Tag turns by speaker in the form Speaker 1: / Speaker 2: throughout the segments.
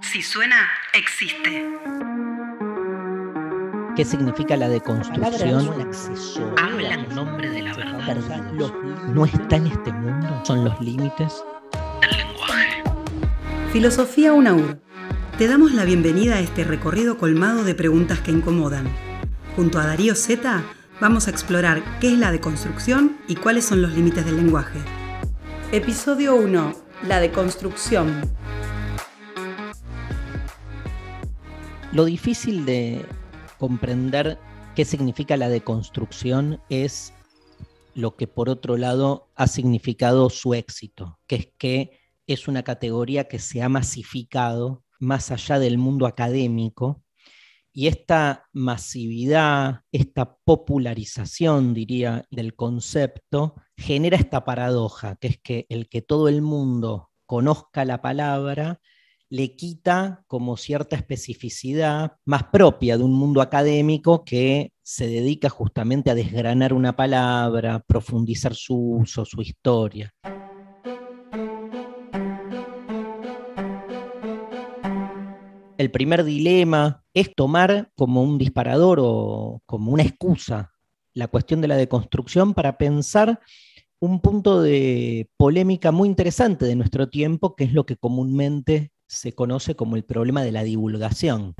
Speaker 1: Si suena, existe.
Speaker 2: ¿Qué significa la deconstrucción?
Speaker 1: Habla en nombre de la verdad.
Speaker 2: ¿No está en este mundo? ¿Son los límites?
Speaker 1: El lenguaje.
Speaker 3: Filosofía UNAUR. Te damos la bienvenida a este recorrido colmado de preguntas que incomodan. Junto a Darío Zeta vamos a explorar qué es la deconstrucción y cuáles son los límites del lenguaje. Episodio 1. La deconstrucción.
Speaker 2: Lo difícil de comprender qué significa la deconstrucción es lo que por otro lado ha significado su éxito, que es que es una categoría que se ha masificado más allá del mundo académico. Y esta masividad, esta popularización, diría, del concepto, genera esta paradoja, que es que el que todo el mundo conozca la palabra le quita como cierta especificidad más propia de un mundo académico que se dedica justamente a desgranar una palabra, profundizar su uso, su historia. El primer dilema es tomar como un disparador o como una excusa la cuestión de la deconstrucción para pensar un punto de polémica muy interesante de nuestro tiempo, que es lo que comúnmente se conoce como el problema de la divulgación.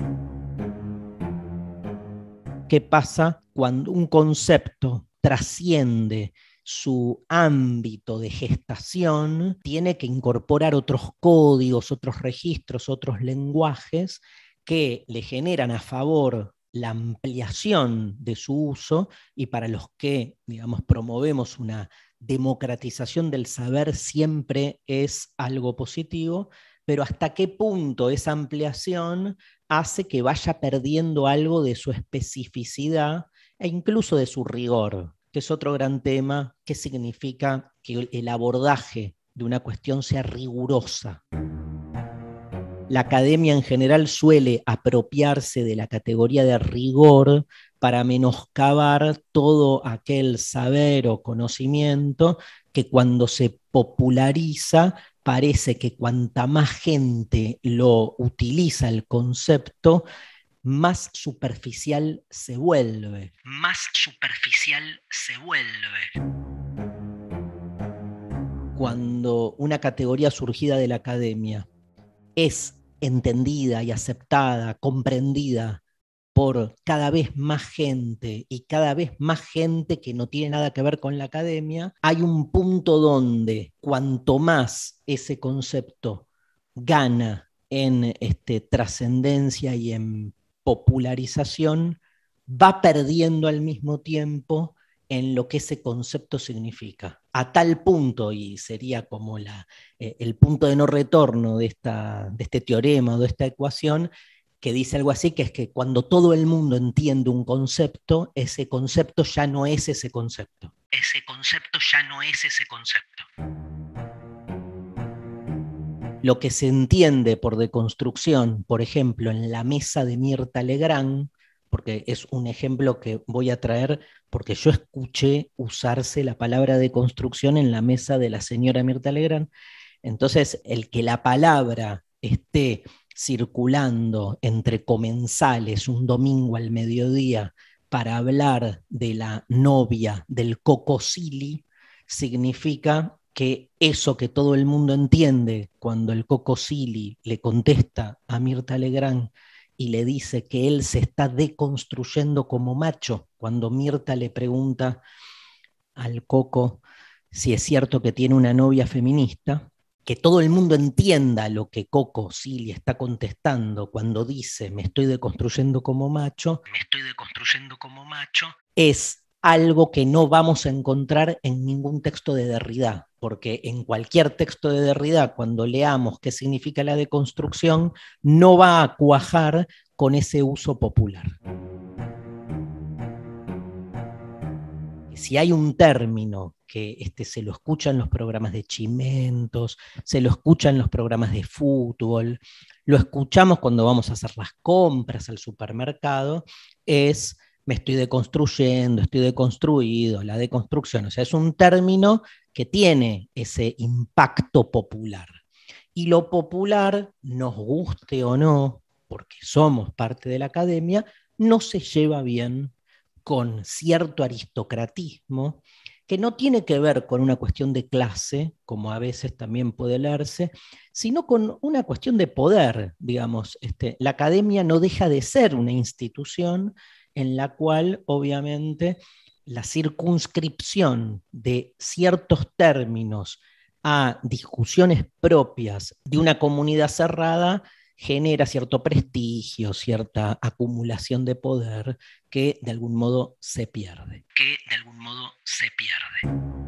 Speaker 2: ¿Qué pasa cuando un concepto trasciende su ámbito de gestación, tiene que incorporar otros códigos, otros registros, otros lenguajes que le generan a favor la ampliación de su uso y para los que, digamos, promovemos una democratización del saber siempre es algo positivo, pero hasta qué punto esa ampliación hace que vaya perdiendo algo de su especificidad e incluso de su rigor que es otro gran tema, qué significa que el abordaje de una cuestión sea rigurosa. La academia en general suele apropiarse de la categoría de rigor para menoscabar todo aquel saber o conocimiento que cuando se populariza parece que cuanta más gente lo utiliza el concepto, más superficial se vuelve.
Speaker 1: Más superficial se vuelve.
Speaker 2: Cuando una categoría surgida de la academia es entendida y aceptada, comprendida por cada vez más gente y cada vez más gente que no tiene nada que ver con la academia, hay un punto donde cuanto más ese concepto gana en este, trascendencia y en popularización va perdiendo al mismo tiempo en lo que ese concepto significa. A tal punto, y sería como la, eh, el punto de no retorno de, esta, de este teorema o de esta ecuación, que dice algo así, que es que cuando todo el mundo entiende un concepto, ese concepto ya no es ese concepto.
Speaker 1: Ese concepto ya no es ese concepto
Speaker 2: lo que se entiende por deconstrucción, por ejemplo, en la mesa de Mirta Legrand, porque es un ejemplo que voy a traer porque yo escuché usarse la palabra deconstrucción en la mesa de la señora Mirta Legrand. Entonces, el que la palabra esté circulando entre comensales un domingo al mediodía para hablar de la novia del Cocosili, significa que eso que todo el mundo entiende cuando el Coco Silly le contesta a Mirta Legrand y le dice que él se está deconstruyendo como macho, cuando Mirta le pregunta al Coco si es cierto que tiene una novia feminista, que todo el mundo entienda lo que Coco Silly está contestando cuando dice me estoy deconstruyendo como macho,
Speaker 1: me estoy deconstruyendo como macho,
Speaker 2: es algo que no vamos a encontrar en ningún texto de Derrida, porque en cualquier texto de Derrida, cuando leamos qué significa la deconstrucción, no va a cuajar con ese uso popular. Si hay un término que este, se lo escucha en los programas de chimentos, se lo escucha en los programas de fútbol, lo escuchamos cuando vamos a hacer las compras al supermercado, es me estoy deconstruyendo, estoy deconstruido, la deconstrucción. O sea, es un término que tiene ese impacto popular. Y lo popular, nos guste o no, porque somos parte de la academia, no se lleva bien con cierto aristocratismo que no tiene que ver con una cuestión de clase, como a veces también puede leerse, sino con una cuestión de poder, digamos. Este, la academia no deja de ser una institución en la cual, obviamente, la circunscripción de ciertos términos a discusiones propias de una comunidad cerrada genera cierto prestigio, cierta acumulación de poder que de algún modo se pierde.
Speaker 1: De algún modo se pierde.